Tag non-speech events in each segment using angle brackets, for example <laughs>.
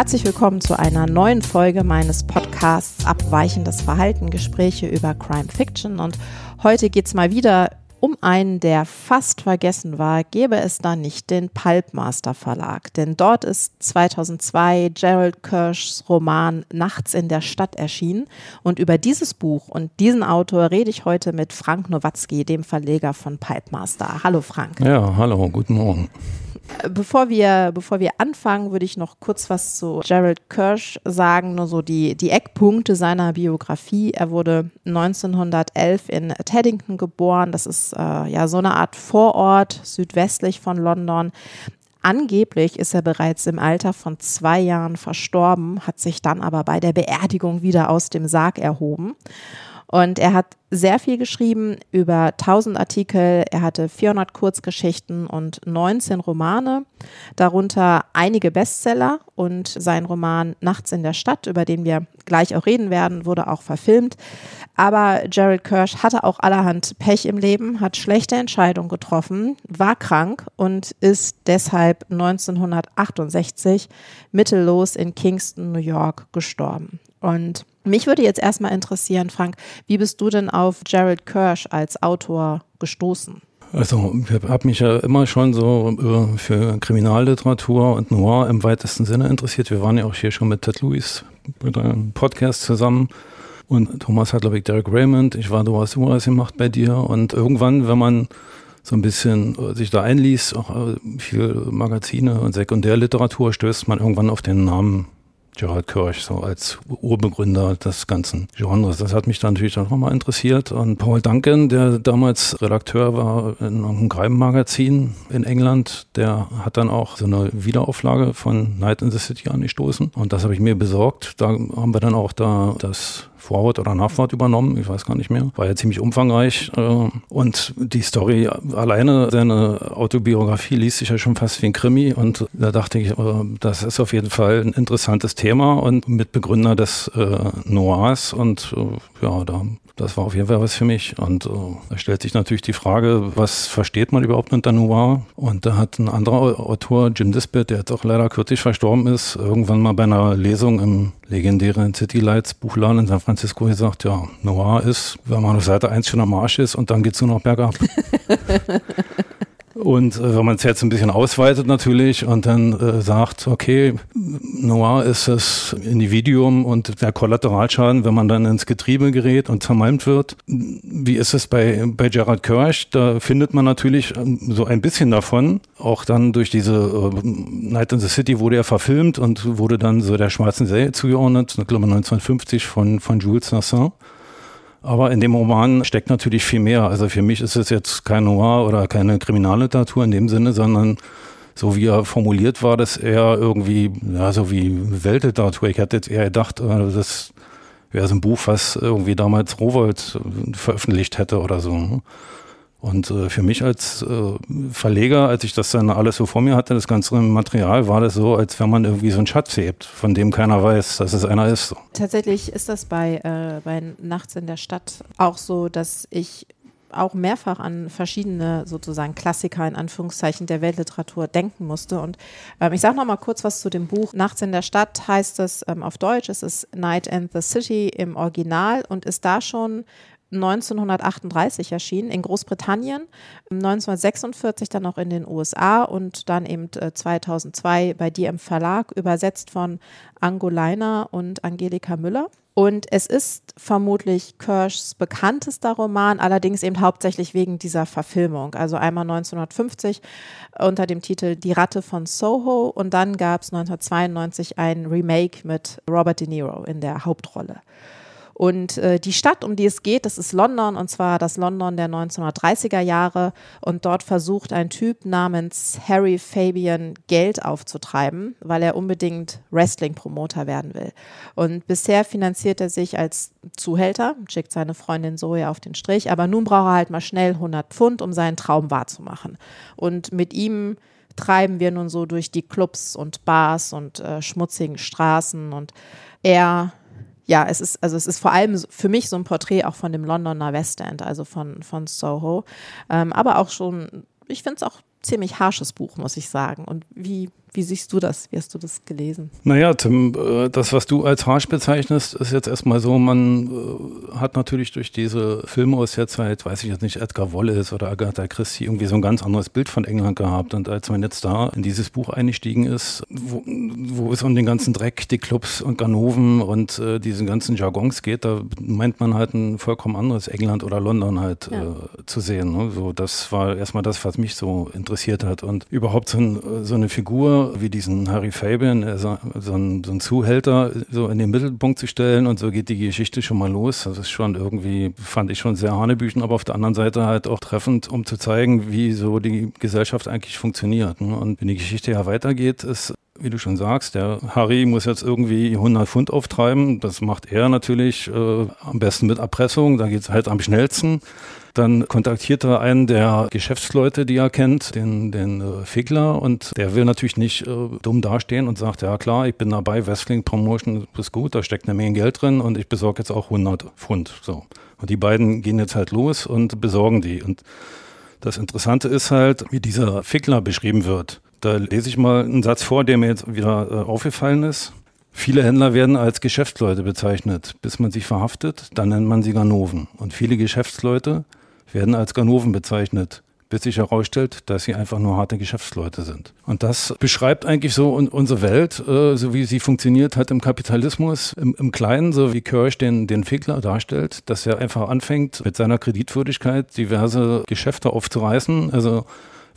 Herzlich willkommen zu einer neuen Folge meines Podcasts Abweichendes Verhalten, Gespräche über Crime Fiction. Und heute geht es mal wieder um einen, der fast vergessen war, gäbe es da nicht den Pulpmaster Verlag. Denn dort ist 2002 Gerald Kirschs Roman Nachts in der Stadt erschienen. Und über dieses Buch und diesen Autor rede ich heute mit Frank Nowatzki, dem Verleger von Pulpmaster. Hallo Frank. Ja, hallo, guten Morgen. Bevor wir, bevor wir anfangen, würde ich noch kurz was zu Gerald Kirsch sagen, nur so die, die Eckpunkte seiner Biografie. Er wurde 1911 in Teddington geboren. Das ist äh, ja so eine Art Vorort südwestlich von London. Angeblich ist er bereits im Alter von zwei Jahren verstorben, hat sich dann aber bei der Beerdigung wieder aus dem Sarg erhoben. Und er hat sehr viel geschrieben, über 1000 Artikel. Er hatte 400 Kurzgeschichten und 19 Romane, darunter einige Bestseller und sein Roman Nachts in der Stadt, über den wir gleich auch reden werden, wurde auch verfilmt. Aber Gerald Kirsch hatte auch allerhand Pech im Leben, hat schlechte Entscheidungen getroffen, war krank und ist deshalb 1968 mittellos in Kingston, New York gestorben. Und mich würde jetzt erstmal interessieren, Frank, wie bist du denn auf Gerald Kirsch als Autor gestoßen? Also ich habe mich ja immer schon so für Kriminalliteratur und Noir im weitesten Sinne interessiert. Wir waren ja auch hier schon mit Ted Lewis mit einem Podcast zusammen. Und Thomas hat, glaube ich, Derek Raymond. Ich war, du hast sowas gemacht bei dir. Und irgendwann, wenn man so ein bisschen äh, sich da einliest, auch äh, viel Magazine und Sekundärliteratur, stößt man irgendwann auf den Namen Gerald Kirsch so als Urbegründer des ganzen Genres. Das hat mich dann natürlich auch nochmal interessiert. Und Paul Duncan, der damals Redakteur war in einem Crime-Magazin in England, der hat dann auch so eine Wiederauflage von Night in the City angestoßen. Und das habe ich mir besorgt. Da haben wir dann auch da das Vorwort oder Nachwort übernommen, ich weiß gar nicht mehr. War ja ziemlich umfangreich. Äh, und die Story alleine, seine Autobiografie liest sich ja schon fast wie ein Krimi. Und da dachte ich, äh, das ist auf jeden Fall ein interessantes Thema und Mitbegründer des äh, Noirs. Und ja, da das war auf jeden Fall was für mich. Und äh, da stellt sich natürlich die Frage, was versteht man überhaupt unter Noir? Und da hat ein anderer Autor, Jim Disbett, der jetzt auch leider kürzlich verstorben ist, irgendwann mal bei einer Lesung im legendären City Lights Buchladen in San Francisco gesagt, ja, Noir ist, wenn man auf Seite 1 schon am Arsch ist und dann geht es nur noch bergab. <laughs> Und äh, wenn man es jetzt ein bisschen ausweitet natürlich und dann äh, sagt, okay, Noir ist das Individuum und der Kollateralschaden, wenn man dann ins Getriebe gerät und zermalmt wird. Wie ist es bei, bei Gerard Kirsch? Da findet man natürlich ähm, so ein bisschen davon. Auch dann durch diese äh, Night in the City wurde er verfilmt und wurde dann so der schwarzen Serie zugeordnet, ich glaube 1950 von, von Jules Nassin. Aber in dem Roman steckt natürlich viel mehr. Also für mich ist es jetzt kein Noir oder keine Kriminalliteratur in dem Sinne, sondern so wie er formuliert war, dass er irgendwie, ja, so wie Weltliteratur. Ich hätte jetzt eher gedacht, äh, das wäre so ein Buch, was irgendwie damals Rowold veröffentlicht hätte oder so. Und äh, für mich als äh, Verleger, als ich das dann alles so vor mir hatte, das ganze Material, war das so, als wenn man irgendwie so einen Schatz hebt, von dem keiner weiß, dass es einer ist. Tatsächlich ist das bei, äh, bei Nachts in der Stadt auch so, dass ich auch mehrfach an verschiedene sozusagen Klassiker in Anführungszeichen der Weltliteratur denken musste. Und ähm, ich sage noch mal kurz was zu dem Buch. Nachts in der Stadt heißt es ähm, auf Deutsch. Es ist Night in the City im Original und ist da schon 1938 erschienen in Großbritannien, 1946 dann auch in den USA und dann eben 2002 äh, bei dir im Verlag, übersetzt von Angolina und Angelika Müller. Und es ist vermutlich Kirschs bekanntester Roman, allerdings eben hauptsächlich wegen dieser Verfilmung. Also einmal 1950 unter dem Titel Die Ratte von Soho und dann gab es 1992 ein Remake mit Robert De Niro in der Hauptrolle. Und äh, die Stadt, um die es geht, das ist London und zwar das London der 1930er Jahre. Und dort versucht ein Typ namens Harry Fabian Geld aufzutreiben, weil er unbedingt Wrestling-Promoter werden will. Und bisher finanziert er sich als Zuhälter, schickt seine Freundin Zoe auf den Strich, aber nun braucht er halt mal schnell 100 Pfund, um seinen Traum wahrzumachen. Und mit ihm treiben wir nun so durch die Clubs und Bars und äh, schmutzigen Straßen und er ja, es ist, also es ist vor allem für mich so ein Porträt auch von dem Londoner West End, also von, von Soho. Ähm, aber auch schon, ich finde es auch ziemlich harsches Buch, muss ich sagen. Und wie Wie siehst du das? Wie hast du das gelesen? Naja, Tim, äh, das, was du als harsch bezeichnest, ist jetzt erstmal so, man äh, hat natürlich durch diese Filme aus der Zeit, weiß ich jetzt nicht, Edgar Wallace oder Agatha Christie, irgendwie so ein ganz anderes Bild von England gehabt. Und als man jetzt da in dieses Buch eingestiegen ist, wo, wo es um den ganzen Dreck, die Clubs und Ganoven und äh, diesen ganzen Jargons geht, da meint man halt ein vollkommen anderes England oder London halt ja. äh, zu sehen. Ne? So, das war erstmal das, was mich so interessiert hat. Und überhaupt so, ein, so eine Figur, wie diesen Harry Fabian, so, so, ein, so ein Zuhälter, so in den Mittelpunkt zu stellen und so geht die Geschichte schon mal los. Das ist schon irgendwie, fand ich schon sehr hanebüchen, aber auf der anderen Seite halt auch treffend, um zu zeigen, wie so die Gesellschaft eigentlich funktioniert. Ne? Und wenn die Geschichte ja weitergeht, ist wie du schon sagst, der Harry muss jetzt irgendwie 100 Pfund auftreiben. Das macht er natürlich äh, am besten mit Erpressung. Da geht es halt am schnellsten. Dann kontaktiert er einen der Geschäftsleute, die er kennt, den, den äh, Fickler, und der will natürlich nicht äh, dumm dastehen und sagt, ja klar, ich bin dabei, Wrestling Promotion ist gut, da steckt eine Menge Geld drin und ich besorge jetzt auch 100 Pfund. So. Und die beiden gehen jetzt halt los und besorgen die. Und das Interessante ist halt, wie dieser Fickler beschrieben wird. Da lese ich mal einen Satz vor, der mir jetzt wieder äh, aufgefallen ist. Viele Händler werden als Geschäftsleute bezeichnet, bis man sie verhaftet, dann nennt man sie Ganoven. Und viele Geschäftsleute werden als Ganoven bezeichnet, bis sich herausstellt, dass sie einfach nur harte Geschäftsleute sind. Und das beschreibt eigentlich so unsere Welt, äh, so wie sie funktioniert hat im Kapitalismus, im, im Kleinen, so wie Kirsch den, den Fickler darstellt, dass er einfach anfängt, mit seiner Kreditwürdigkeit diverse Geschäfte aufzureißen. Also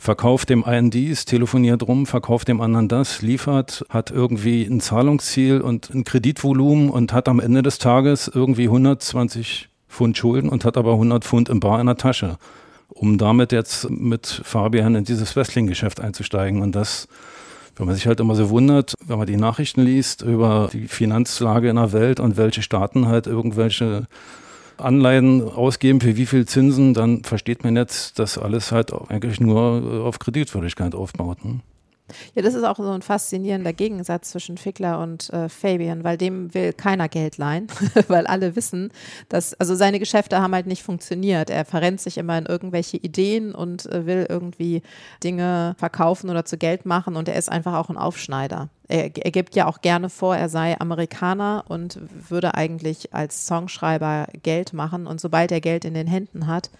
verkauft dem einen dies, telefoniert rum, verkauft dem anderen das, liefert, hat irgendwie ein Zahlungsziel und ein Kreditvolumen und hat am Ende des Tages irgendwie 120 Pfund Schulden und hat aber 100 Pfund im Bar in der Tasche, um damit jetzt mit Fabian in dieses Wrestling-Geschäft einzusteigen. Und das, wenn man sich halt immer so wundert, wenn man die Nachrichten liest über die Finanzlage in der Welt und welche Staaten halt irgendwelche Anleihen ausgeben für wie viel Zinsen, dann versteht man jetzt, dass alles halt eigentlich nur auf Kreditwürdigkeit aufbaut. Ne? Ja, das ist auch so ein faszinierender Gegensatz zwischen Fickler und äh, Fabian, weil dem will keiner Geld leihen, <laughs> weil alle wissen, dass, also seine Geschäfte haben halt nicht funktioniert. Er verrennt sich immer in irgendwelche Ideen und äh, will irgendwie Dinge verkaufen oder zu Geld machen und er ist einfach auch ein Aufschneider. Er, er gibt ja auch gerne vor, er sei Amerikaner und würde eigentlich als Songschreiber Geld machen und sobald er Geld in den Händen hat,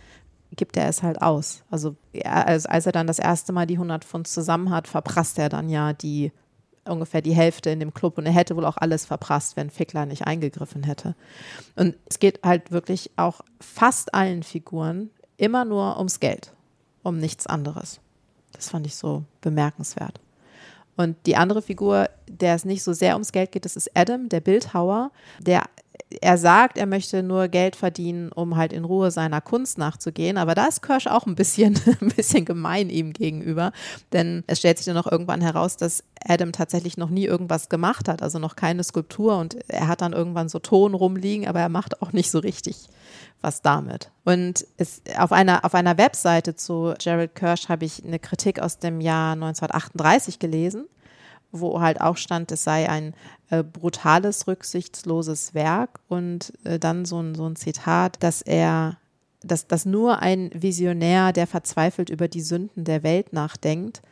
gibt er es halt aus. Also, als, als er dann das erste Mal die 100 Pfund zusammen hat, verprasst er dann ja die ungefähr die Hälfte in dem Club und er hätte wohl auch alles verprasst, wenn Fickler nicht eingegriffen hätte. Und es geht halt wirklich auch fast allen Figuren immer nur ums Geld, um nichts anderes. Das fand ich so bemerkenswert. Und die andere Figur, der es nicht so sehr ums Geld geht, das ist Adam, der Bildhauer, der er sagt, er möchte nur Geld verdienen, um halt in Ruhe seiner Kunst nachzugehen. Aber da ist Kirsch auch ein bisschen, <laughs> ein bisschen gemein ihm gegenüber. Denn es stellt sich dann noch irgendwann heraus, dass Adam tatsächlich noch nie irgendwas gemacht hat, also noch keine Skulptur. Und er hat dann irgendwann so Ton rumliegen, aber er macht auch nicht so richtig was damit. Und es, auf, einer, auf einer Webseite zu Gerald Kirsch habe ich eine Kritik aus dem Jahr 1938 gelesen wo halt auch stand, es sei ein äh, brutales, rücksichtsloses Werk und äh, dann so ein, so ein Zitat, dass er, dass, dass nur ein Visionär, der verzweifelt über die Sünden der Welt nachdenkt,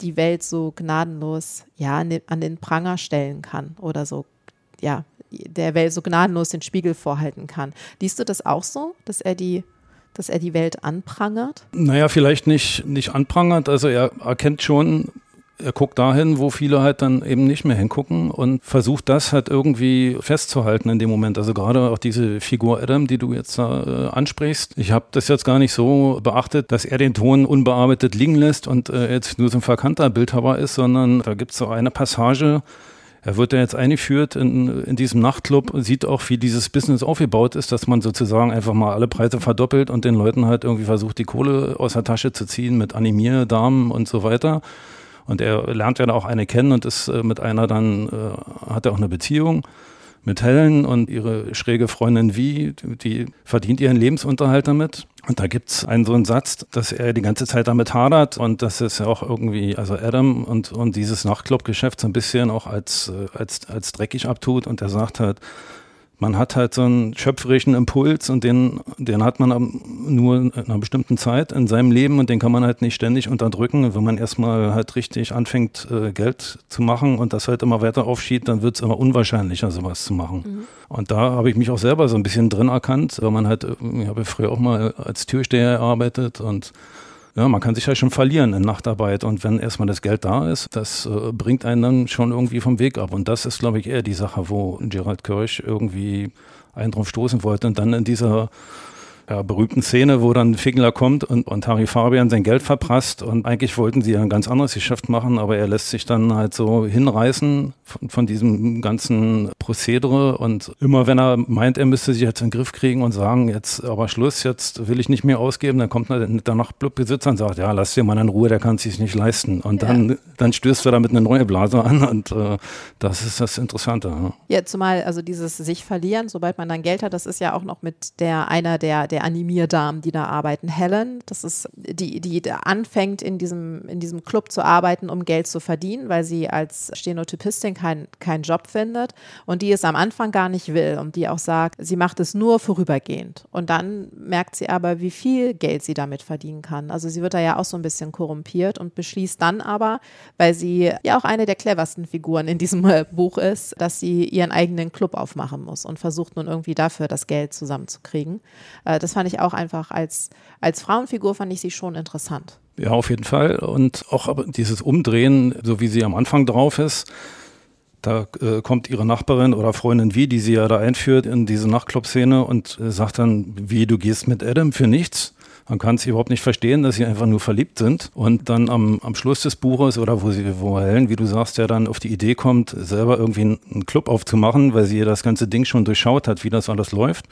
die Welt so gnadenlos ja, an den Pranger stellen kann oder so, ja, der Welt so gnadenlos den Spiegel vorhalten kann. Liest du das auch so, dass er die dass er die Welt anprangert? Naja, vielleicht nicht, nicht anprangert. Also er erkennt schon, er guckt dahin, wo viele halt dann eben nicht mehr hingucken und versucht das halt irgendwie festzuhalten in dem Moment. Also gerade auch diese Figur Adam, die du jetzt da äh, ansprichst. Ich habe das jetzt gar nicht so beachtet, dass er den Ton unbearbeitet liegen lässt und äh, jetzt nur so ein verkannter Bildhauer ist, sondern da gibt es so eine Passage, er wird ja jetzt eingeführt in, in diesem Nachtclub und sieht auch, wie dieses Business aufgebaut ist, dass man sozusagen einfach mal alle Preise verdoppelt und den Leuten halt irgendwie versucht, die Kohle aus der Tasche zu ziehen mit Animierdamen und so weiter. Und er lernt ja auch eine kennen und ist äh, mit einer dann, äh, hat er auch eine Beziehung mit Helen und ihre schräge Freundin Wie, die verdient ihren Lebensunterhalt damit. Und da gibt's einen so einen Satz, dass er die ganze Zeit damit hadert und dass es ja auch irgendwie, also Adam und, und dieses Nachtclubgeschäft so ein bisschen auch als, äh, als, als dreckig abtut und er sagt halt, man hat halt so einen schöpferischen Impuls und den, den hat man nur in einer bestimmten Zeit in seinem Leben und den kann man halt nicht ständig unterdrücken. Wenn man erstmal halt richtig anfängt, äh, Geld zu machen und das halt immer weiter aufschiebt, dann wird es immer unwahrscheinlicher, sowas zu machen. Mhm. Und da habe ich mich auch selber so ein bisschen drin erkannt, weil man halt, ich habe früher auch mal als Türsteher gearbeitet und ja, man kann sich ja schon verlieren in Nachtarbeit und wenn erstmal das Geld da ist, das äh, bringt einen dann schon irgendwie vom Weg ab. Und das ist, glaube ich, eher die Sache, wo Gerald Kirsch irgendwie einen drauf stoßen wollte und dann in dieser ja, berühmten Szene, wo dann Figler kommt und, und Harry Fabian sein Geld verprasst und eigentlich wollten sie ja ein ganz anderes Geschäft machen, aber er lässt sich dann halt so hinreißen von, von diesem ganzen Prozedere und immer wenn er meint, er müsste sich jetzt in den Griff kriegen und sagen, jetzt aber Schluss, jetzt will ich nicht mehr ausgeben, dann kommt der Nachtclubbesitzer und sagt, ja, lass dir mal in Ruhe, der kann es sich nicht leisten und ja. dann, dann stößt er damit eine neue Blase an und äh, das ist das Interessante. Ja. ja, zumal also dieses sich verlieren, sobald man dann Geld hat, das ist ja auch noch mit der einer der der Animierdamen, die da arbeiten. Helen, das ist die, die anfängt in diesem, in diesem Club zu arbeiten, um Geld zu verdienen, weil sie als Stenotypistin keinen kein Job findet und die es am Anfang gar nicht will und die auch sagt, sie macht es nur vorübergehend. Und dann merkt sie aber, wie viel Geld sie damit verdienen kann. Also sie wird da ja auch so ein bisschen korrumpiert und beschließt dann aber, weil sie ja auch eine der cleversten Figuren in diesem <laughs> Buch ist, dass sie ihren eigenen Club aufmachen muss und versucht nun irgendwie dafür das Geld zusammenzukriegen. Äh, das fand ich auch einfach als, als Frauenfigur fand ich sie schon interessant. Ja, auf jeden Fall. Und auch dieses Umdrehen, so wie sie am Anfang drauf ist, da äh, kommt ihre Nachbarin oder Freundin wie, die sie ja da einführt in diese Nachtclub-Szene und äh, sagt dann, wie, du gehst mit Adam für nichts? Man kann es überhaupt nicht verstehen, dass sie einfach nur verliebt sind. Und dann am, am Schluss des Buches oder wo sie, wo Helen, wie du sagst, ja dann auf die Idee kommt, selber irgendwie einen Club aufzumachen, weil sie das ganze Ding schon durchschaut hat, wie das alles läuft.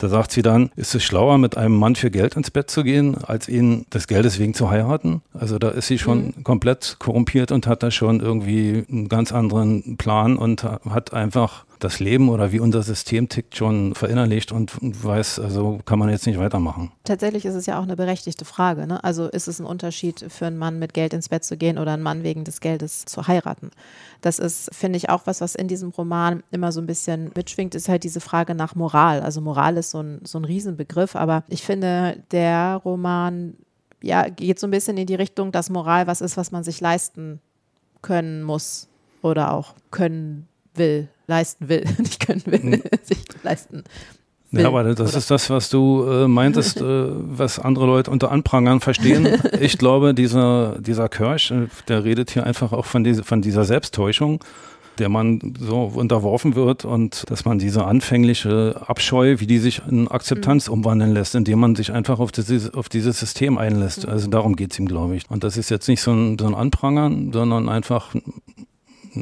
Da sagt sie dann, ist es schlauer, mit einem Mann für Geld ins Bett zu gehen, als ihn des Geldes wegen zu heiraten? Also da ist sie schon mhm. komplett korrumpiert und hat da schon irgendwie einen ganz anderen Plan und hat einfach das Leben oder wie unser System tickt schon verinnerlicht und weiß, also kann man jetzt nicht weitermachen. Tatsächlich ist es ja auch eine berechtigte Frage. Ne? Also ist es ein Unterschied für einen Mann mit Geld ins Bett zu gehen oder einen Mann wegen des Geldes zu heiraten? Das ist, finde ich, auch was, was in diesem Roman immer so ein bisschen mitschwingt, ist halt diese Frage nach Moral. Also Moral ist so ein, so ein Riesenbegriff, aber ich finde, der Roman ja, geht so ein bisschen in die Richtung, dass Moral was ist, was man sich leisten können muss oder auch können will, leisten will, <laughs> nicht können will, hm. <laughs> sich leisten. Will, ja, aber das oder? ist das, was du äh, meintest, <laughs> äh, was andere Leute unter Anprangern verstehen. ich glaube, dieser, dieser Kirsch, äh, der redet hier einfach auch von, diese, von dieser Selbsttäuschung, der man so unterworfen wird und dass man diese anfängliche Abscheu, wie die sich in Akzeptanz mhm. umwandeln lässt, indem man sich einfach auf dieses, auf dieses System einlässt. Mhm. Also darum geht es ihm, glaube ich. Und das ist jetzt nicht so ein, so ein Anprangern, sondern einfach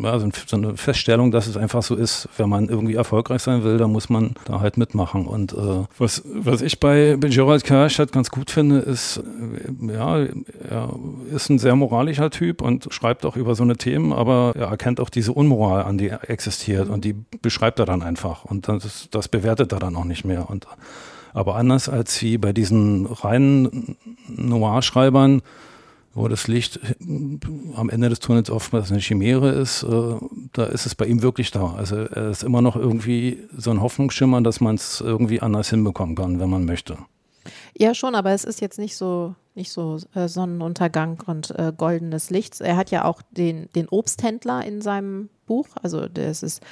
ja, so eine Feststellung, dass es einfach so ist, wenn man irgendwie erfolgreich sein will, dann muss man da halt mitmachen. Und äh, was, was ich bei, bei Gerald Kersch halt ganz gut finde, ist, äh, ja, er ist ein sehr moralischer Typ und schreibt auch über so eine Themen, aber er erkennt auch diese Unmoral an, die existiert und die beschreibt er dann einfach und das, das bewertet er dann auch nicht mehr. Und aber anders als wie bei diesen reinen Noir-Schreibern, wo das Licht am Ende des Tunnels oftmals eine Chimäre ist, äh, da ist es bei ihm wirklich da. Also er ist immer noch irgendwie so ein Hoffnungsschimmer, dass man es irgendwie anders hinbekommen kann, wenn man möchte. Ja, schon, aber es ist jetzt nicht so, nicht so äh, Sonnenuntergang und äh, goldenes Licht. Er hat ja auch den, den Obsthändler in seinem Buch. Also das ist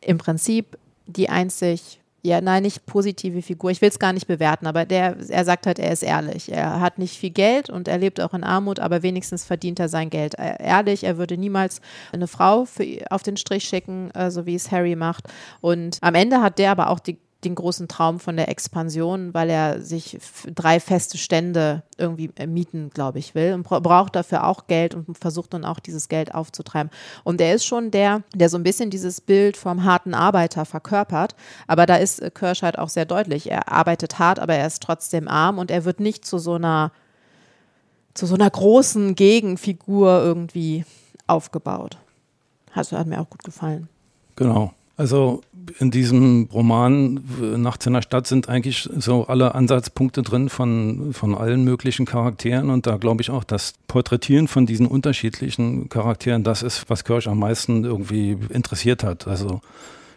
im Prinzip die einzig ja, nein, nicht positive Figur. Ich will es gar nicht bewerten, aber der, er sagt halt, er ist ehrlich. Er hat nicht viel Geld und er lebt auch in Armut, aber wenigstens verdient er sein Geld ehrlich. Er würde niemals eine Frau für, auf den Strich schicken, äh, so wie es Harry macht. Und am Ende hat der aber auch die den großen Traum von der Expansion, weil er sich drei feste Stände irgendwie äh, mieten, glaube ich, will und braucht dafür auch Geld und versucht dann auch dieses Geld aufzutreiben. Und er ist schon der, der so ein bisschen dieses Bild vom harten Arbeiter verkörpert. Aber da ist äh, Kirsch halt auch sehr deutlich. Er arbeitet hart, aber er ist trotzdem arm und er wird nicht zu so einer, zu so einer großen Gegenfigur irgendwie aufgebaut. Also hat mir auch gut gefallen. Genau. Also in diesem Roman Nachts in der Stadt sind eigentlich so alle Ansatzpunkte drin von, von allen möglichen Charakteren und da glaube ich auch, das Porträtieren von diesen unterschiedlichen Charakteren, das ist, was Kirsch am meisten irgendwie interessiert hat. Also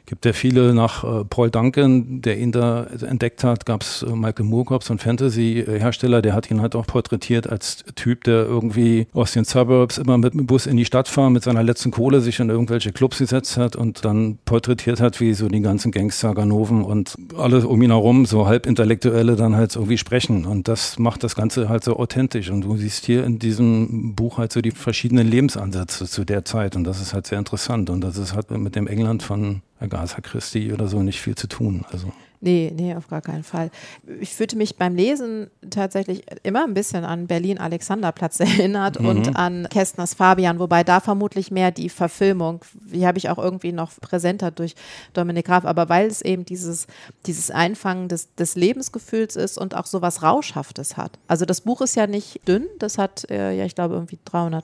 Gibt ja viele nach äh, Paul Duncan, der ihn da entdeckt hat, gab es äh, Michael Moorcock, so ein Fantasy-Hersteller, der hat ihn halt auch porträtiert als Typ, der irgendwie aus den Suburbs immer mit dem Bus in die Stadt fahren, mit seiner letzten Kohle sich in irgendwelche Clubs gesetzt hat und dann porträtiert hat, wie so die ganzen Gangster, Ganoven und alle um ihn herum, so halbintellektuelle dann halt irgendwie sprechen. Und das macht das Ganze halt so authentisch. Und du siehst hier in diesem Buch halt so die verschiedenen Lebensansätze zu der Zeit. Und das ist halt sehr interessant. Und das ist halt mit dem England von Agatha Christie oder so nicht viel zu tun. Also. Nee, nee, auf gar keinen Fall. Ich fühlte mich beim Lesen tatsächlich immer ein bisschen an Berlin-Alexanderplatz <laughs> erinnert mhm. und an Kästners Fabian, wobei da vermutlich mehr die Verfilmung, die habe ich auch irgendwie noch präsenter durch Dominik Graf, aber weil es eben dieses, dieses Einfangen des, des Lebensgefühls ist und auch so was Rauschhaftes hat. Also das Buch ist ja nicht dünn, das hat äh, ja, ich glaube, irgendwie 300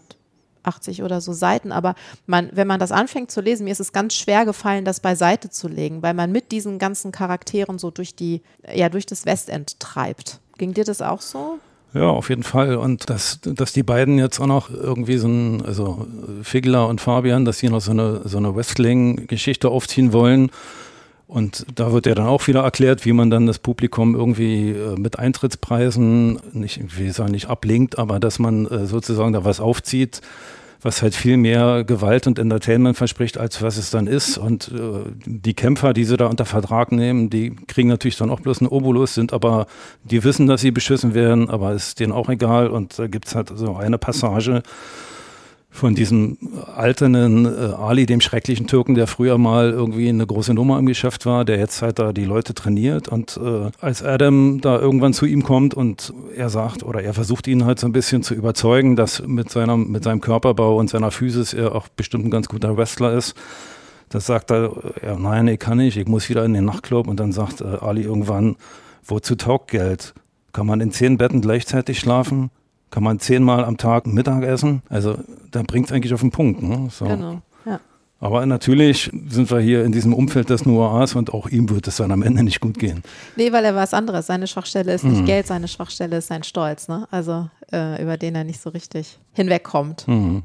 80 oder so Seiten, aber man, wenn man das anfängt zu lesen, mir ist es ganz schwer gefallen, das beiseite zu legen, weil man mit diesen ganzen Charakteren so durch die, ja, durch das Westend treibt. Ging dir das auch so? Ja, auf jeden Fall. Und dass, dass die beiden jetzt auch noch irgendwie so ein, also Figler und Fabian, dass sie noch so eine, so eine Wrestling-Geschichte aufziehen wollen und da wird ja dann auch wieder erklärt, wie man dann das Publikum irgendwie äh, mit Eintrittspreisen nicht, ich will sagen, nicht ablinkt, aber dass man äh, sozusagen da was aufzieht, was halt viel mehr Gewalt und Entertainment verspricht, als was es dann ist. Und äh, die Kämpfer, die sie da unter Vertrag nehmen, die kriegen natürlich dann auch bloß einen Obolus, sind aber, die wissen, dass sie beschissen werden, aber ist denen auch egal. Und da gibt's halt so eine Passage, von diesem alternden äh, Ali, dem schrecklichen Türken, der früher mal irgendwie eine große Nummer im Geschäft war, der jetzt halt da die Leute trainiert. Und äh, als Adam da irgendwann zu ihm kommt und er sagt, oder er versucht ihn halt so ein bisschen zu überzeugen, dass mit, seiner, mit seinem Körperbau und seiner Physis er auch bestimmt ein ganz guter Wrestler ist, das sagt er, ja, nein, ich kann nicht, ich muss wieder in den Nachtclub. Und dann sagt äh, Ali irgendwann, wozu taugt Geld? Kann man in zehn Betten gleichzeitig schlafen? Kann man zehnmal am Tag Mittag essen. Also da bringt es eigentlich auf den Punkt. Ne? So. Genau. Ja. Aber natürlich sind wir hier in diesem Umfeld des Noirs und auch ihm wird es dann am Ende nicht gut gehen. Nee, weil er was anderes. Seine Schwachstelle ist nicht mhm. Geld, seine Schwachstelle ist sein Stolz. Ne? Also äh, über den er nicht so richtig hinwegkommt. Mhm.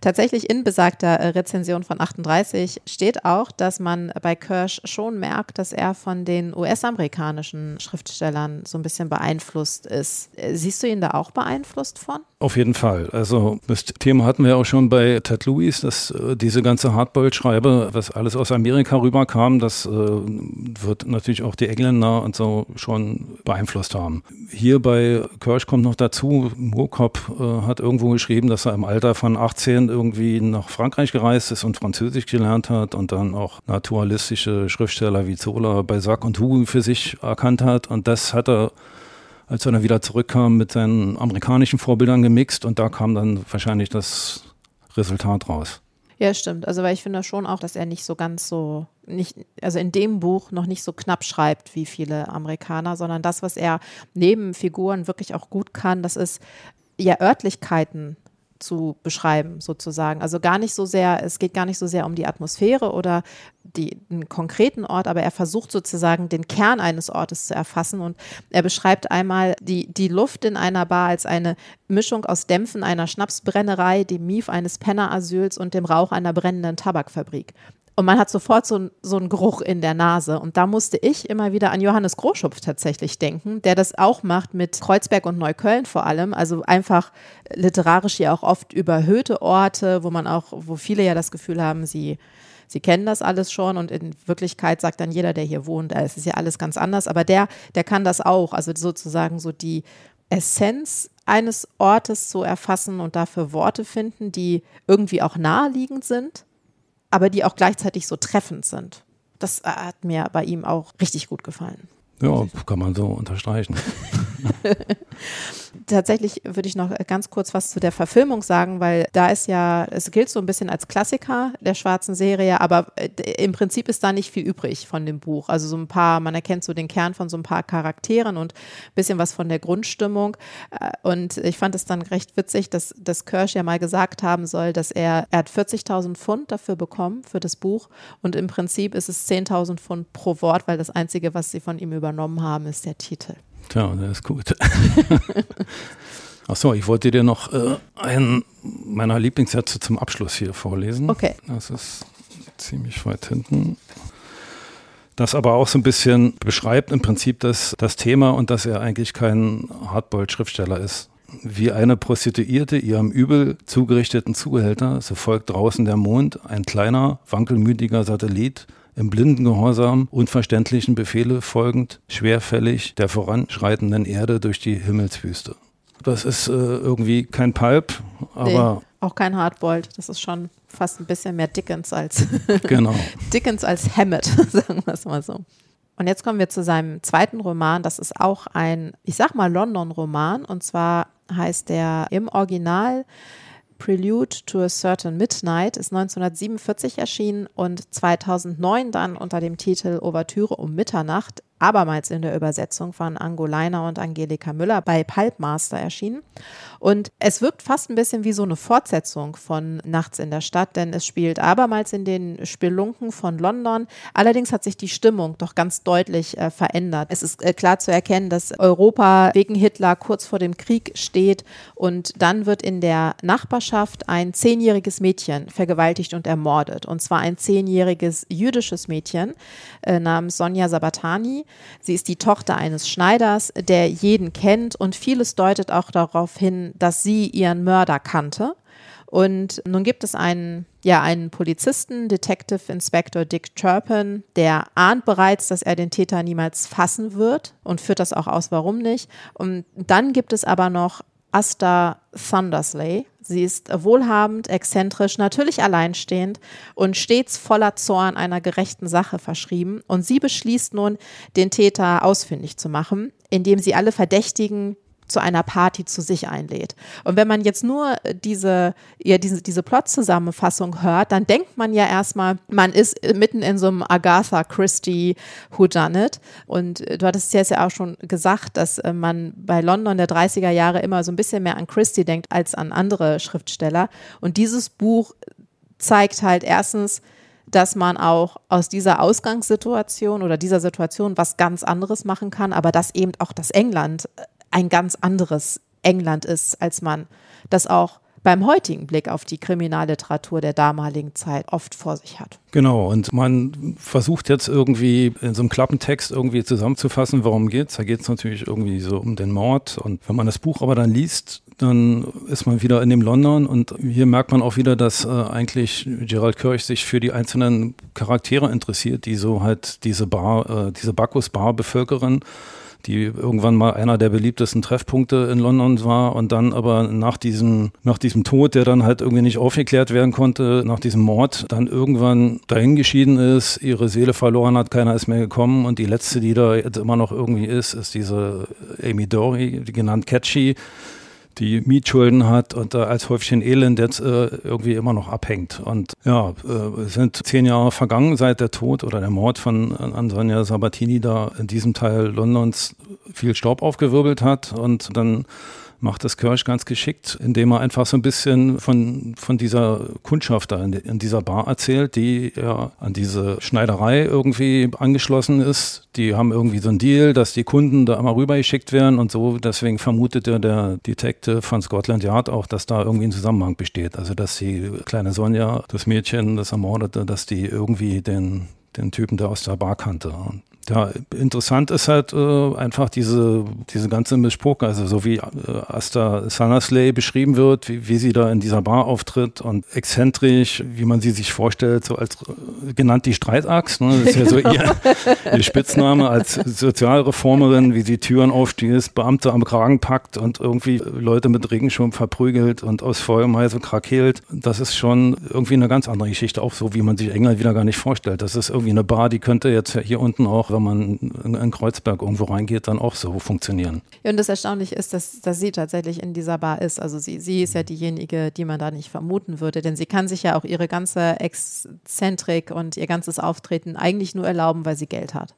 Tatsächlich in besagter äh, Rezension von 38 steht auch, dass man bei Kirsch schon merkt, dass er von den US-amerikanischen Schriftstellern so ein bisschen beeinflusst ist. Äh, siehst du ihn da auch beeinflusst von? Auf jeden Fall. Also das Thema hatten wir auch schon bei Ted Lewis, dass äh, diese ganze Hardboiled-Schreibe, was alles aus Amerika rüberkam, das äh, wird natürlich auch die Engländer und so schon beeinflusst haben. Hier bei Kirsch kommt noch dazu, Moorkop äh, hat irgendwo geschrieben, dass er im Alter von 18 irgendwie nach Frankreich gereist ist und Französisch gelernt hat und dann auch naturalistische Schriftsteller wie Zola, Balzac und Hugo für sich erkannt hat. Und das hat er als er dann wieder zurückkam, mit seinen amerikanischen Vorbildern gemixt und da kam dann wahrscheinlich das Resultat raus. Ja, stimmt. Also, weil ich finde schon auch, dass er nicht so ganz so, nicht, also in dem Buch noch nicht so knapp schreibt wie viele Amerikaner, sondern das, was er neben Figuren wirklich auch gut kann, das ist ja Örtlichkeiten zu beschreiben, sozusagen. Also gar nicht so sehr, es geht gar nicht so sehr um die Atmosphäre oder die, einen konkreten Ort, aber er versucht sozusagen den Kern eines Ortes zu erfassen und er beschreibt einmal die, die Luft in einer Bar als eine Mischung aus Dämpfen einer Schnapsbrennerei, dem Mief eines Pennerasyls und dem Rauch einer brennenden Tabakfabrik. Und man hat sofort so, so einen Geruch in der Nase. Und da musste ich immer wieder an Johannes Groschupf tatsächlich denken, der das auch macht mit Kreuzberg und Neukölln vor allem. Also einfach literarisch ja auch oft überhöhte Orte, wo man auch, wo viele ja das Gefühl haben, sie, sie kennen das alles schon und in Wirklichkeit sagt dann jeder, der hier wohnt, es ist ja alles ganz anders. Aber der, der kann das auch. Also sozusagen so die Essenz eines Ortes zu erfassen und dafür Worte finden, die irgendwie auch naheliegend sind aber die auch gleichzeitig so treffend sind. Das äh, hat mir bei ihm auch richtig gut gefallen. Ja, kann man so unterstreichen. <laughs> <laughs> Tatsächlich würde ich noch ganz kurz was zu der Verfilmung sagen, weil da ist ja, es gilt so ein bisschen als Klassiker der schwarzen Serie, aber äh, im Prinzip ist da nicht viel übrig von dem Buch. Also so ein paar, man erkennt so den Kern von so ein paar Charakteren und ein bisschen was von der Grundstimmung. Äh, und ich fand es dann recht witzig, dass, dass Kirsch ja mal gesagt haben soll, dass er, er hat 40.000 Pfund dafür bekommen, für das Buch. Und im Prinzip ist es 10.000 Pfund pro Wort, weil das Einzige, was sie von ihm übernommen haben, ist der Titel. Tja, das ist gut. <laughs> Achso, ich wollte dir noch äh, einen meiner Lieblingssätze zum Abschluss hier vorlesen. Okay. Das ist ziemlich weit hinten. das aber auch so ein bisschen beschreibt im Prinzip das, das Thema und dass er eigentlich kein Hardboiled-Schriftsteller ist. Wie eine Prostituierte ihrem übel zugerichteten Zuhälter, so folgt draußen der Mond, ein kleiner, wankelmütiger Satellit, im blinden Gehorsam unverständlichen Befehle folgend, schwerfällig der voranschreitenden Erde durch die Himmelswüste. Das ist äh, irgendwie kein Pulp, aber. Nee, auch kein Hardboiled. Das ist schon fast ein bisschen mehr Dickens als. <laughs> genau. <laughs> Dickens als Hammett, <laughs> sagen wir es mal so. Und jetzt kommen wir zu seinem zweiten Roman. Das ist auch ein, ich sag mal, London-Roman. Und zwar heißt der im Original Prelude to a Certain Midnight ist 1947 erschienen und 2009 dann unter dem Titel Ouvertüre um Mitternacht abermals in der Übersetzung von Ango Leiner und Angelika Müller bei Pulpmaster erschienen. Und es wirkt fast ein bisschen wie so eine Fortsetzung von Nachts in der Stadt, denn es spielt abermals in den Spelunken von London. Allerdings hat sich die Stimmung doch ganz deutlich äh, verändert. Es ist äh, klar zu erkennen, dass Europa wegen Hitler kurz vor dem Krieg steht und dann wird in der Nachbarschaft ein zehnjähriges Mädchen vergewaltigt und ermordet. Und zwar ein zehnjähriges jüdisches Mädchen äh, namens Sonja Sabatani. Sie ist die Tochter eines Schneiders, der jeden kennt und vieles deutet auch darauf hin, dass sie ihren Mörder kannte. Und nun gibt es einen, ja, einen Polizisten, Detective Inspector Dick Turpin, der ahnt bereits, dass er den Täter niemals fassen wird und führt das auch aus, warum nicht. Und dann gibt es aber noch Asta Thundersley. Sie ist wohlhabend, exzentrisch, natürlich alleinstehend und stets voller Zorn einer gerechten Sache verschrieben. Und sie beschließt nun, den Täter ausfindig zu machen, indem sie alle Verdächtigen zu einer Party zu sich einlädt. Und wenn man jetzt nur diese, ja, diese, diese Plot-Zusammenfassung hört, dann denkt man ja erstmal, man ist mitten in so einem Agatha Christie Whodunit. Und du hattest jetzt ja auch schon gesagt, dass äh, man bei London der 30er Jahre immer so ein bisschen mehr an Christie denkt als an andere Schriftsteller. Und dieses Buch zeigt halt erstens, dass man auch aus dieser Ausgangssituation oder dieser Situation was ganz anderes machen kann, aber dass eben auch das England äh, ein ganz anderes England ist, als man das auch beim heutigen Blick auf die Kriminalliteratur der damaligen Zeit oft vor sich hat. Genau, und man versucht jetzt irgendwie in so einem Klappentext irgendwie zusammenzufassen, worum geht's. Da geht es natürlich irgendwie so um den Mord. Und wenn man das Buch aber dann liest, dann ist man wieder in dem London und hier merkt man auch wieder, dass äh, eigentlich Gerald Kirch sich für die einzelnen Charaktere interessiert, die so halt diese Bar, äh, diese Bacchus Bar bevölkern die irgendwann mal einer der beliebtesten Treffpunkte in London war und dann aber nach diesem, nach diesem Tod, der dann halt irgendwie nicht aufgeklärt werden konnte, nach diesem Mord, dann irgendwann dahingeschieden ist, ihre Seele verloren hat, keiner ist mehr gekommen und die letzte, die da jetzt immer noch irgendwie ist, ist diese Amy Dory, die genannt Catchy, die Mietschulden hat und äh, als Häufchen Elend jetzt äh, irgendwie immer noch abhängt. Und ja, äh, es sind zehn Jahre vergangen seit der Tod oder der Mord von Antonia Sabatini da in diesem Teil Londons viel Staub aufgewirbelt hat und dann macht das Kirsch ganz geschickt, indem er einfach so ein bisschen von, von dieser Kundschaft da in, in, dieser Bar erzählt, die ja an diese Schneiderei irgendwie angeschlossen ist. Die haben irgendwie so einen Deal, dass die Kunden da immer rübergeschickt werden und so. Deswegen vermutet ja der Detective von Scotland Yard auch, dass da irgendwie ein Zusammenhang besteht. Also, dass die kleine Sonja, das Mädchen, das Ermordete, dass die irgendwie den, den Typen da aus der Bar kannte. Ja, interessant ist halt äh, einfach diese, diese ganze Mischpoke, also so wie äh, Asta Sanasley beschrieben wird, wie, wie sie da in dieser Bar auftritt und exzentrisch, wie man sie sich vorstellt, so als äh, genannt die Streitachs, ne? das ist ja so ihr, ihr Spitzname als Sozialreformerin, wie sie Türen aufstößt, Beamte am Kragen packt und irgendwie Leute mit Regenschirm verprügelt und aus Halse krakeelt. Das ist schon irgendwie eine ganz andere Geschichte, auch so wie man sich England wieder gar nicht vorstellt. Das ist irgendwie eine Bar, die könnte jetzt hier unten auch wenn man in Kreuzberg irgendwo reingeht, dann auch so funktionieren. Ja, und das Erstaunliche ist, dass, dass sie tatsächlich in dieser Bar ist. Also sie, sie ist ja diejenige, die man da nicht vermuten würde, denn sie kann sich ja auch ihre ganze Exzentrik und ihr ganzes Auftreten eigentlich nur erlauben, weil sie Geld hat.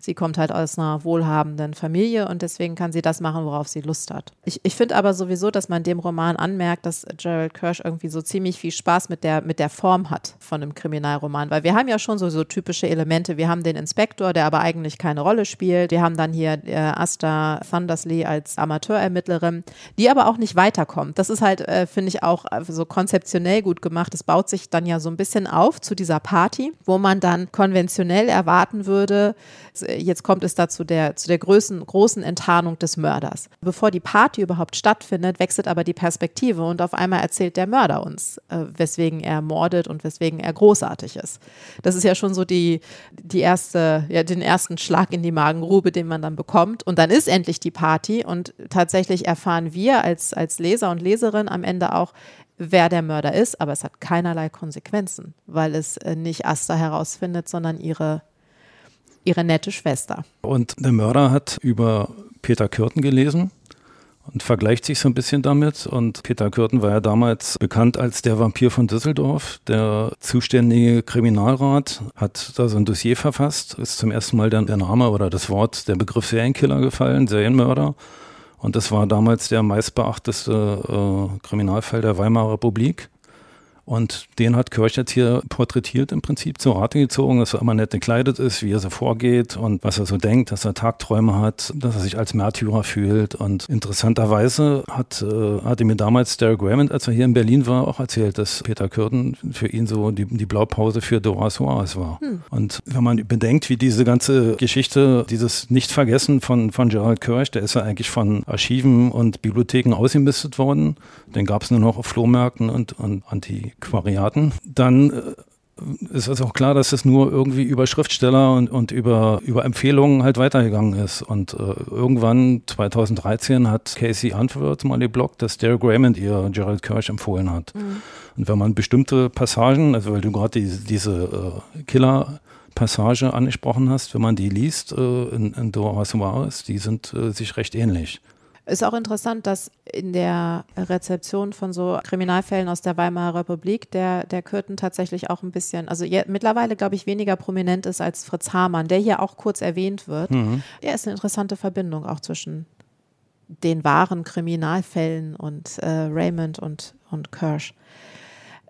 Sie kommt halt aus einer wohlhabenden Familie und deswegen kann sie das machen, worauf sie Lust hat. Ich, ich finde aber sowieso, dass man dem Roman anmerkt, dass Gerald Kirsch irgendwie so ziemlich viel Spaß mit der, mit der Form hat von einem Kriminalroman, weil wir haben ja schon so, so typische Elemente. Wir haben den Inspektor, der aber eigentlich keine Rolle spielt. Wir haben dann hier äh, Asta Thundersley als Amateurermittlerin, die aber auch nicht weiterkommt. Das ist halt, äh, finde ich, auch äh, so konzeptionell gut gemacht. Es baut sich dann ja so ein bisschen auf zu dieser Party, wo man dann konventionell erwarten würde, jetzt kommt es da zu der, zu der großen, großen Enttarnung des Mörders. Bevor die Party überhaupt stattfindet, wechselt aber die Perspektive und auf einmal erzählt der Mörder uns, äh, weswegen er mordet und weswegen er großartig ist. Das ist ja schon so die, die erste, ja, den ersten Schlag in die Magengrube, den man dann bekommt. Und dann ist endlich die Party und tatsächlich erfahren wir als, als Leser und Leserin am Ende auch, wer der Mörder ist, aber es hat keinerlei Konsequenzen, weil es äh, nicht Asta herausfindet, sondern ihre ihre nette Schwester. Und der Mörder hat über Peter Kürten gelesen und vergleicht sich so ein bisschen damit. Und Peter Kürten war ja damals bekannt als der Vampir von Düsseldorf. Der zuständige Kriminalrat hat da so ein Dossier verfasst. Ist zum ersten Mal der, Name oder das Wort, der Begriff Serienkiller gefallen, Serienmörder. Und das war damals der meistbeachteste äh, Kriminalfall der Weimarer Republik. Und den hat Kirch jetzt hier porträtiert im Prinzip zur Rate gezogen, dass er immer nett gekleidet ist, wie er so vorgeht und was er so denkt, dass er Tagträume hat, dass er sich als Märtyrer fühlt. Und interessanterweise hat, äh, hatte mir damals Derek Raymond, als er hier in Berlin war, auch erzählt, dass Peter Kürten für ihn so die, die Blaupause für Dora Soares war. Hm. Und wenn man bedenkt, wie diese ganze Geschichte, dieses Nichtvergessen von, von Gerald Kirch, der ist ja eigentlich von Archiven und Bibliotheken ausgemistet worden. Den gab es nur noch auf Flohmärkten und, und Anti Quariaten, dann äh, ist es auch klar, dass es nur irgendwie über Schriftsteller und, und über, über Empfehlungen halt weitergegangen ist. Und äh, irgendwann, 2013, hat Casey Antworth mal geblockt, dass Derek Raymond ihr Gerald Kirsch empfohlen hat. Mhm. Und wenn man bestimmte Passagen, also weil du gerade die, diese äh, Killer- Passage angesprochen hast, wenn man die liest äh, in, in Dora Suarez, die sind äh, sich recht ähnlich. Ist auch interessant, dass in der Rezeption von so Kriminalfällen aus der Weimarer Republik der, der Kürten tatsächlich auch ein bisschen, also je, mittlerweile glaube ich weniger prominent ist als Fritz Hamann, der hier auch kurz erwähnt wird. Mhm. Er ist eine interessante Verbindung auch zwischen den wahren Kriminalfällen und äh, Raymond und, und Kirsch.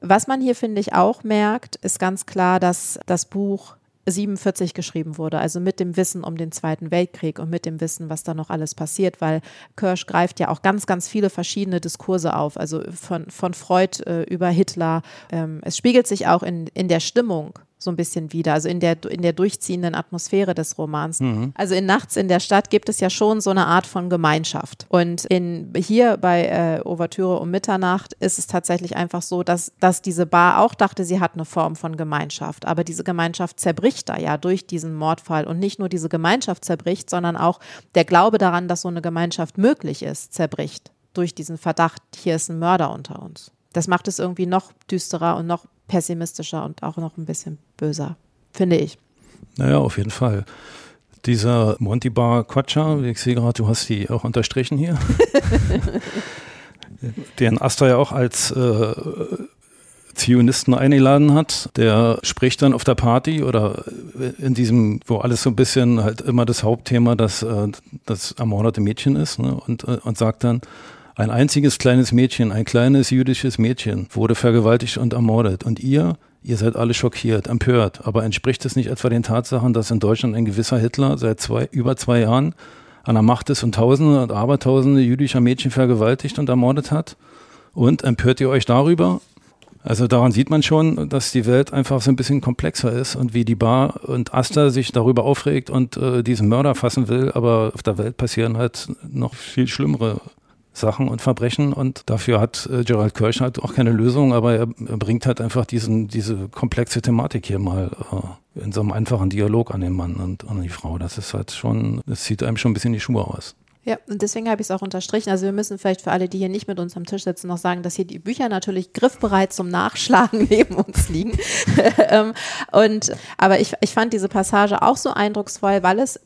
Was man hier, finde ich, auch merkt, ist ganz klar, dass das Buch 47 geschrieben wurde, also mit dem Wissen um den Zweiten Weltkrieg und mit dem Wissen, was da noch alles passiert, weil Kirsch greift ja auch ganz, ganz viele verschiedene Diskurse auf, also von, von Freud äh, über Hitler. Ähm, es spiegelt sich auch in, in der Stimmung so ein bisschen wieder, also in der, in der durchziehenden Atmosphäre des Romans. Mhm. Also in Nachts in der Stadt gibt es ja schon so eine Art von Gemeinschaft. Und in, hier bei äh, Ouvertüre um Mitternacht ist es tatsächlich einfach so, dass, dass diese Bar auch dachte, sie hat eine Form von Gemeinschaft. Aber diese Gemeinschaft zerbricht da ja durch diesen Mordfall. Und nicht nur diese Gemeinschaft zerbricht, sondern auch der Glaube daran, dass so eine Gemeinschaft möglich ist, zerbricht durch diesen Verdacht, hier ist ein Mörder unter uns. Das macht es irgendwie noch düsterer und noch pessimistischer und auch noch ein bisschen böser, finde ich. Naja, auf jeden Fall. Dieser Monty Bar Quatscha, ich sehe gerade, du hast die auch unterstrichen hier. <laughs> den Astor ja auch als äh, Zionisten eingeladen hat. Der spricht dann auf der Party oder in diesem, wo alles so ein bisschen halt immer das Hauptthema das, äh, das ermordete Mädchen ist ne? und, äh, und sagt dann, ein einziges kleines Mädchen, ein kleines jüdisches Mädchen wurde vergewaltigt und ermordet. Und ihr, ihr seid alle schockiert, empört. Aber entspricht es nicht etwa den Tatsachen, dass in Deutschland ein gewisser Hitler seit zwei, über zwei Jahren an der Macht ist und Tausende und Abertausende jüdischer Mädchen vergewaltigt und ermordet hat? Und empört ihr euch darüber? Also daran sieht man schon, dass die Welt einfach so ein bisschen komplexer ist und wie die Bar und Asta sich darüber aufregt und äh, diesen Mörder fassen will, aber auf der Welt passieren halt noch viel schlimmere Sachen und Verbrechen und dafür hat äh, Gerald Kirsch halt auch keine Lösung, aber er, bringt halt einfach diesen, diese komplexe Thematik hier mal äh, in so einem einfachen Dialog an den Mann und an die Frau. Das ist halt schon, das zieht einem schon ein bisschen die Schuhe aus. Ja, und deswegen habe ich es auch unterstrichen. Also wir müssen vielleicht für alle, die hier nicht mit uns am Tisch sitzen, noch sagen, dass hier die Bücher natürlich griffbereit zum Nachschlagen <laughs> neben uns liegen. <laughs> Ähm, und aber ich, ich fand diese Passage auch so eindrucksvoll, weil es,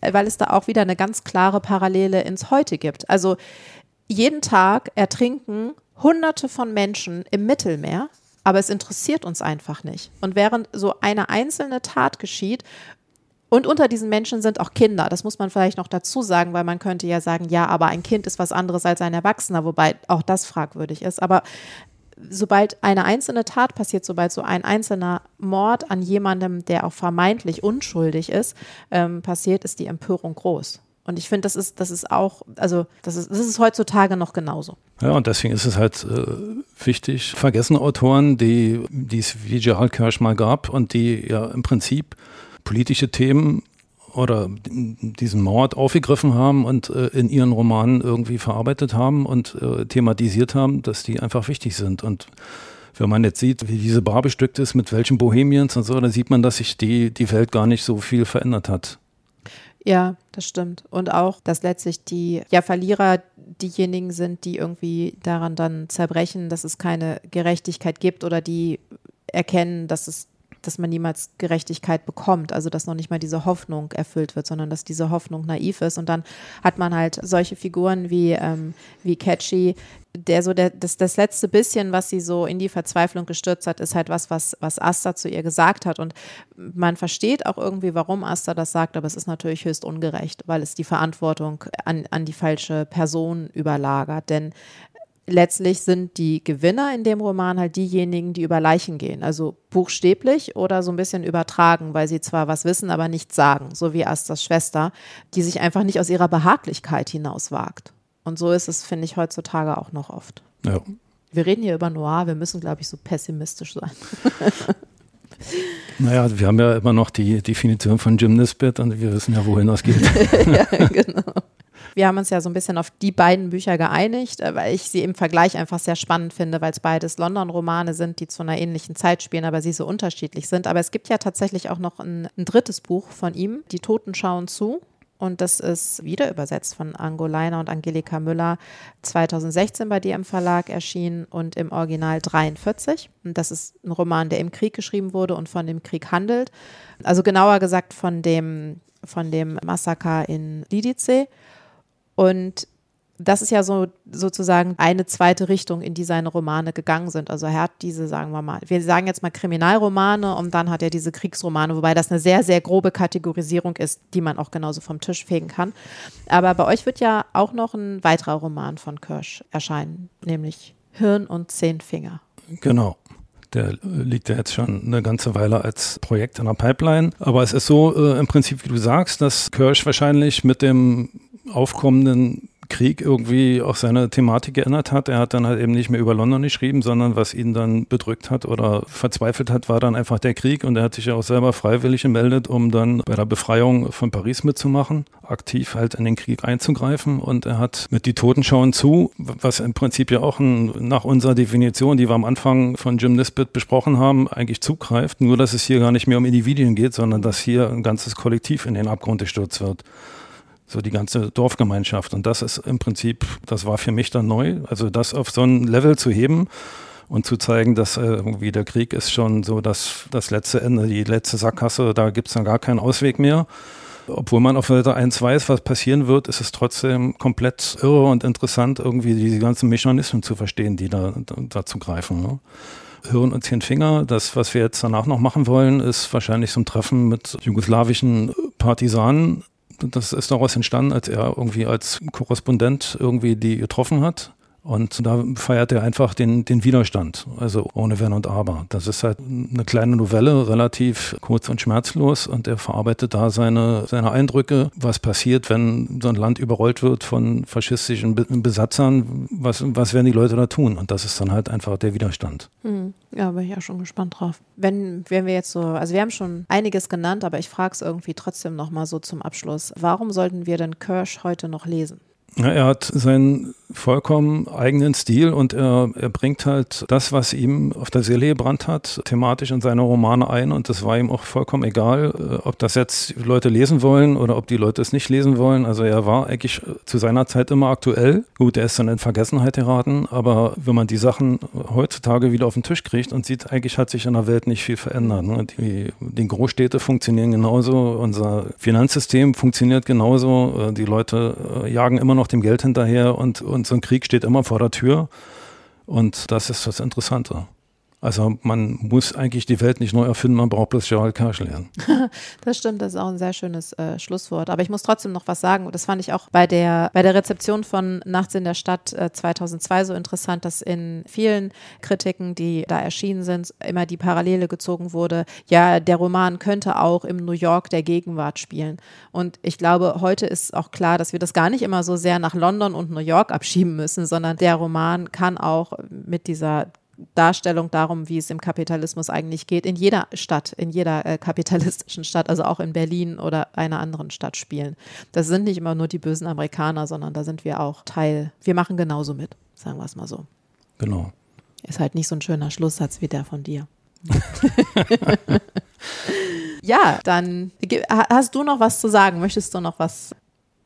weil es da auch wieder eine ganz klare Parallele ins Heute gibt. Also jeden Tag ertrinken Hunderte von Menschen im Mittelmeer, aber es interessiert uns einfach nicht. Und während so eine einzelne Tat geschieht, Und unter diesen Menschen sind auch Kinder. Das muss man vielleicht noch dazu sagen, weil man könnte ja sagen, ja, aber ein Kind ist was anderes als ein Erwachsener, wobei auch das fragwürdig ist. Aber sobald eine einzelne Tat passiert, sobald so ein einzelner Mord an jemandem, der auch vermeintlich unschuldig ist, ähm, passiert, ist die Empörung groß. Und ich finde, das ist, das ist auch, also das ist, das ist heutzutage noch genauso. Ja, und deswegen ist es halt äh, wichtig, vergessene Autoren, die, die es wie Gerald Kirsch mal gab und die ja im Prinzip politische Themen oder diesen Mord aufgegriffen haben und äh, in ihren Romanen irgendwie verarbeitet haben und äh, thematisiert haben, dass die einfach wichtig sind. Und wenn man jetzt sieht, wie diese Bar bestückt ist, mit welchen Bohemians und so, dann sieht man, dass sich die, die Welt gar nicht so viel verändert hat. Ja, das stimmt. Und auch, dass letztlich die ja, Verlierer diejenigen sind, die irgendwie daran dann zerbrechen, dass es keine Gerechtigkeit gibt oder die erkennen, dass es dass man niemals Gerechtigkeit bekommt, also dass noch nicht mal diese Hoffnung erfüllt wird, sondern dass diese Hoffnung naiv ist. Und dann hat man halt solche Figuren wie, ähm, wie Catchy, der so der, das, das letzte bisschen, was sie so in die Verzweiflung gestürzt hat, ist halt was, was, was Asta zu ihr gesagt hat. Und man versteht auch irgendwie, warum Asta das sagt, aber es ist natürlich höchst ungerecht, weil es die Verantwortung an, an die falsche Person überlagert. Denn letztlich sind die Gewinner in dem Roman halt diejenigen, die über Leichen gehen. Also buchstäblich oder so ein bisschen übertragen, weil sie zwar was wissen, aber nichts sagen. So wie Asters Schwester, die sich einfach nicht aus ihrer Behaglichkeit hinauswagt. Und so ist es, finde ich, heutzutage auch noch oft. Ja. Wir reden hier über Noir, wir müssen, glaube ich, so pessimistisch sein. <laughs> Naja, wir haben ja immer noch die Definition von Jim Nisbet und wir wissen ja, wohin das geht. <laughs> ja, genau. Wir haben uns ja so ein bisschen auf die beiden Bücher geeinigt, äh, weil ich sie im Vergleich einfach sehr spannend finde, weil es beides London-Romane sind, die zu einer ähnlichen Zeit spielen, aber sie so unterschiedlich sind. Aber es gibt ja tatsächlich auch noch ein, ein drittes Buch von ihm, Die Toten schauen zu. Und das ist wieder übersetzt von Ango Leiner und Angelika Müller 2016 bei dir im Verlag erschienen und im Original 43. Und das ist ein Roman, der im Krieg geschrieben wurde und von dem Krieg handelt. Also genauer gesagt von dem, von dem Massaker in Lidice. Und das ist ja so sozusagen eine zweite Richtung, in die seine Romane gegangen sind. Also er hat diese, sagen wir mal, wir sagen jetzt mal Kriminalromane und dann hat er diese Kriegsromane, wobei das eine sehr, sehr grobe Kategorisierung ist, die man auch genauso vom Tisch fegen kann. Aber bei euch wird ja auch noch ein weiterer Roman von Kirsch erscheinen, nämlich Hirn und Zehn Finger. Genau. Der liegt ja jetzt schon eine ganze Weile als Projekt in der Pipeline. Aber es ist so äh, im Prinzip, wie du sagst, dass Kirsch wahrscheinlich mit dem aufkommenden Krieg irgendwie auch seine Thematik geändert hat. Er hat dann halt eben nicht mehr über London geschrieben, sondern was ihn dann bedrückt hat oder verzweifelt hat, war dann einfach der Krieg. Und er hat sich ja auch selber freiwillig gemeldet, um dann bei der Befreiung von Paris mitzumachen, aktiv halt in den Krieg einzugreifen. Und er hat mit Die Toten schauen zu, was im Prinzip ja auch ein, nach unserer Definition, die wir am Anfang von Jim Nisbet besprochen haben, eigentlich zugreift, nur dass es hier gar nicht mehr um Individuen geht, sondern dass hier ein ganzes Kollektiv in den Abgrund gestürzt wird so die ganze Dorfgemeinschaft. Und das ist im Prinzip, das war für mich dann neu, also das auf so ein Level zu heben und zu zeigen, dass äh, irgendwie der Krieg ist schon so das, das letzte Ende, die letzte Sackgasse, da gibt es dann gar keinen Ausweg mehr. Obwohl man auf Seite 1 weiß, was passieren wird, ist es trotzdem komplett irre und interessant, irgendwie diese ganzen Mechanismen zu verstehen, die da, da dazu greifen. Ne? Hirn und zehn Finger. Das, was wir jetzt danach noch machen wollen, ist wahrscheinlich so ein Treffen mit jugoslawischen Partisanen das ist daraus entstanden, als er irgendwie als Korrespondent irgendwie die getroffen hat und da feiert er einfach den, den Widerstand, also ohne Wenn und Aber. Das ist halt eine kleine Novelle, relativ kurz und schmerzlos und er verarbeitet da seine, seine Eindrücke, was passiert, wenn so ein Land überrollt wird von faschistischen Besatzern, was, was werden die Leute da tun? Und das ist dann halt einfach der Widerstand. Hm. Ja, bin ich ja schon gespannt drauf. Wenn, wenn wir jetzt so, also wir haben schon einiges genannt, aber ich frage es irgendwie trotzdem nochmal so zum Abschluss. Warum sollten wir denn Kirsch heute noch lesen? Er hat seinen vollkommen eigenen Stil und er, er bringt halt das, was ihm auf der Seele gebrannt hat, thematisch in seine Romane ein und das war ihm auch vollkommen egal, äh, ob das jetzt Leute lesen wollen oder ob die Leute es nicht lesen wollen. Also er war eigentlich zu seiner Zeit immer aktuell. Gut, er ist dann in Vergessenheit geraten, aber wenn man die Sachen heutzutage wieder auf den Tisch kriegt und sieht, eigentlich hat sich in der Welt nicht viel verändert. Ne? Die, die Großstädte funktionieren genauso, unser Finanzsystem funktioniert genauso, äh, die Leute äh, jagen immer noch dem Geld hinterher und, und so ein Krieg steht immer vor der Tür. Und das ist das Interessante. Also man muss eigentlich die Welt nicht neu erfinden, man braucht bloß Gerald Kersch lernen. <laughs> das stimmt, das ist auch ein sehr schönes äh, Schlusswort. Aber ich muss trotzdem noch was sagen. Und das fand ich auch bei der, bei der Rezeption von Nachts in der Stadt äh, 2002 so interessant, dass in vielen Kritiken, die da erschienen sind, immer die Parallele gezogen wurde. Ja, der Roman könnte auch im New York der Gegenwart spielen. Und ich glaube, heute ist auch klar, dass wir das gar nicht immer so sehr nach London und New York abschieben müssen, sondern der Roman kann auch mit dieser Darstellung darum, wie es im Kapitalismus eigentlich geht, in jeder Stadt, in jeder äh, kapitalistischen Stadt, also auch in Berlin oder einer anderen Stadt spielen. Das sind nicht immer nur die bösen Amerikaner, sondern da sind wir auch Teil. Wir machen genauso mit, sagen wir es mal so. Genau. Ist halt nicht so ein schöner Schlusssatz wie der von dir. <laughs> <laughs> ja, dann hast du noch was zu sagen? Möchtest du noch was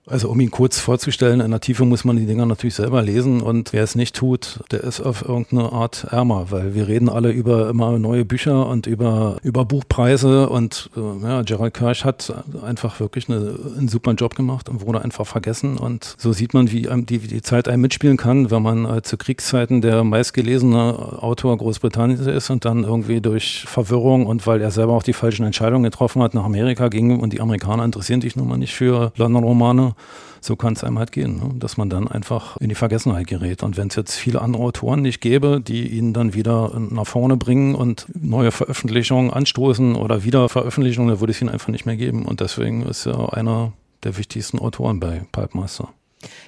also um ihn kurz vorzustellen, in der Tiefe muss man die Dinger natürlich selber lesen und wer es nicht tut, der ist auf irgendeine Art ärmer, weil wir reden alle über immer neue Bücher und über, über Buchpreise und äh, ja, Gerald Kirsch hat einfach wirklich eine, einen super Job gemacht und wurde einfach vergessen und so sieht man, wie die, wie die Zeit einem mitspielen kann, wenn man äh, zu Kriegszeiten der meistgelesene Autor Großbritanniens ist und dann irgendwie durch Verwirrung und weil er selber auch die falschen Entscheidungen getroffen hat, nach Amerika ging und die Amerikaner interessieren sich nun mal nicht für London-Romane so kann es einem halt gehen, ne? dass man dann einfach in die Vergessenheit gerät. Und wenn es jetzt viele andere Autoren nicht gäbe, die ihn dann wieder nach vorne bringen und neue Veröffentlichungen anstoßen oder Wiederveröffentlichungen, dann würde es ihn einfach nicht mehr geben. Und deswegen ist er einer der wichtigsten Autoren bei Pulpmaster.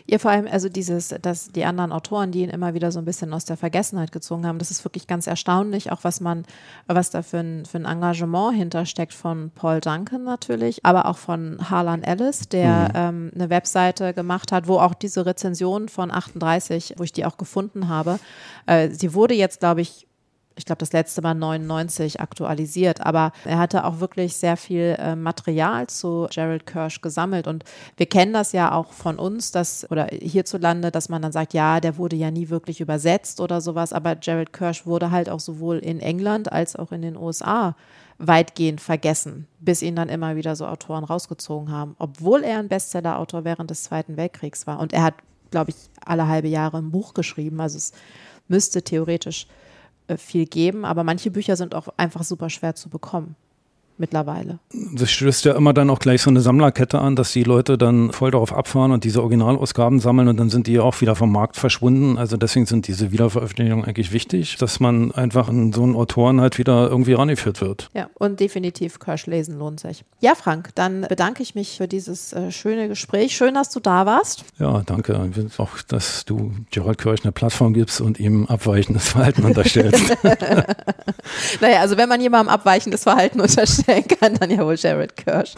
Ihr vor allem, also dieses, dass die anderen Autoren, die ihn immer wieder so ein bisschen aus der Vergessenheit gezogen haben, das ist wirklich ganz erstaunlich, auch was man, was da für ein, für ein Engagement hintersteckt von Paul Duncan natürlich, aber auch von Harlan Ellis, der mhm. ähm, eine Webseite gemacht hat, wo auch diese Rezension von 38, wo ich die auch gefunden habe, äh, sie wurde jetzt, glaube ich, ich glaube, das letzte Mal 99 aktualisiert, aber er hatte auch wirklich sehr viel äh, Material zu Gerald Kirsch gesammelt und wir kennen das ja auch von uns, dass oder hierzulande, dass man dann sagt, ja, der wurde ja nie wirklich übersetzt oder sowas, aber Gerald Kirsch wurde halt auch sowohl in England als auch in den USA weitgehend vergessen, bis ihn dann immer wieder so Autoren rausgezogen haben, obwohl er ein Bestseller-Autor während des Zweiten Weltkriegs war. Und er hat, glaube ich, alle halbe Jahre ein Buch geschrieben, also es müsste theoretisch viel geben, aber manche Bücher sind auch einfach super schwer zu bekommen mittlerweile. Das stößt ja immer dann auch gleich so eine Sammlerkette an, dass die Leute dann voll darauf abfahren und diese Originalausgaben sammeln und dann sind die auch wieder vom Markt verschwunden. Also deswegen sind diese Wiederveröffentlichungen eigentlich wichtig, dass man einfach in so einen Autoren halt wieder irgendwie rangeführt wird. Ja, und definitiv Kirsch lesen lohnt sich. Ja, Frank, dann bedanke ich mich für dieses äh, schöne Gespräch. Schön, dass du da warst. Ja, danke. Auch, dass du Gerald Kirsch eine Plattform gibst und ihm abweichendes Verhalten unterstellst. <laughs> naja, also wenn man jemandem abweichendes Verhalten <laughs> unterstellt, vorstellen kann, dann ja wohl Jared Kirsch.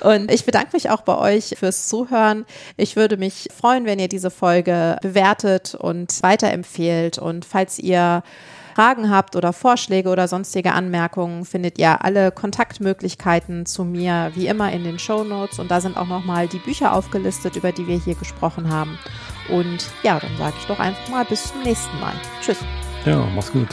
Und ich bedanke mich auch bei euch fürs Zuhören. Ich würde mich freuen, wenn ihr diese Folge bewertet und weiterempfehlt. Und falls ihr Fragen habt oder Vorschläge oder sonstige Anmerkungen, findet ihr alle Kontaktmöglichkeiten zu mir wie immer in den Show Notes und da sind auch nochmal die Bücher aufgelistet, über die wir hier gesprochen haben. Und ja, dann sage ich doch einfach mal bis zum nächsten Mal. Tschüss. Ja, mach's gut.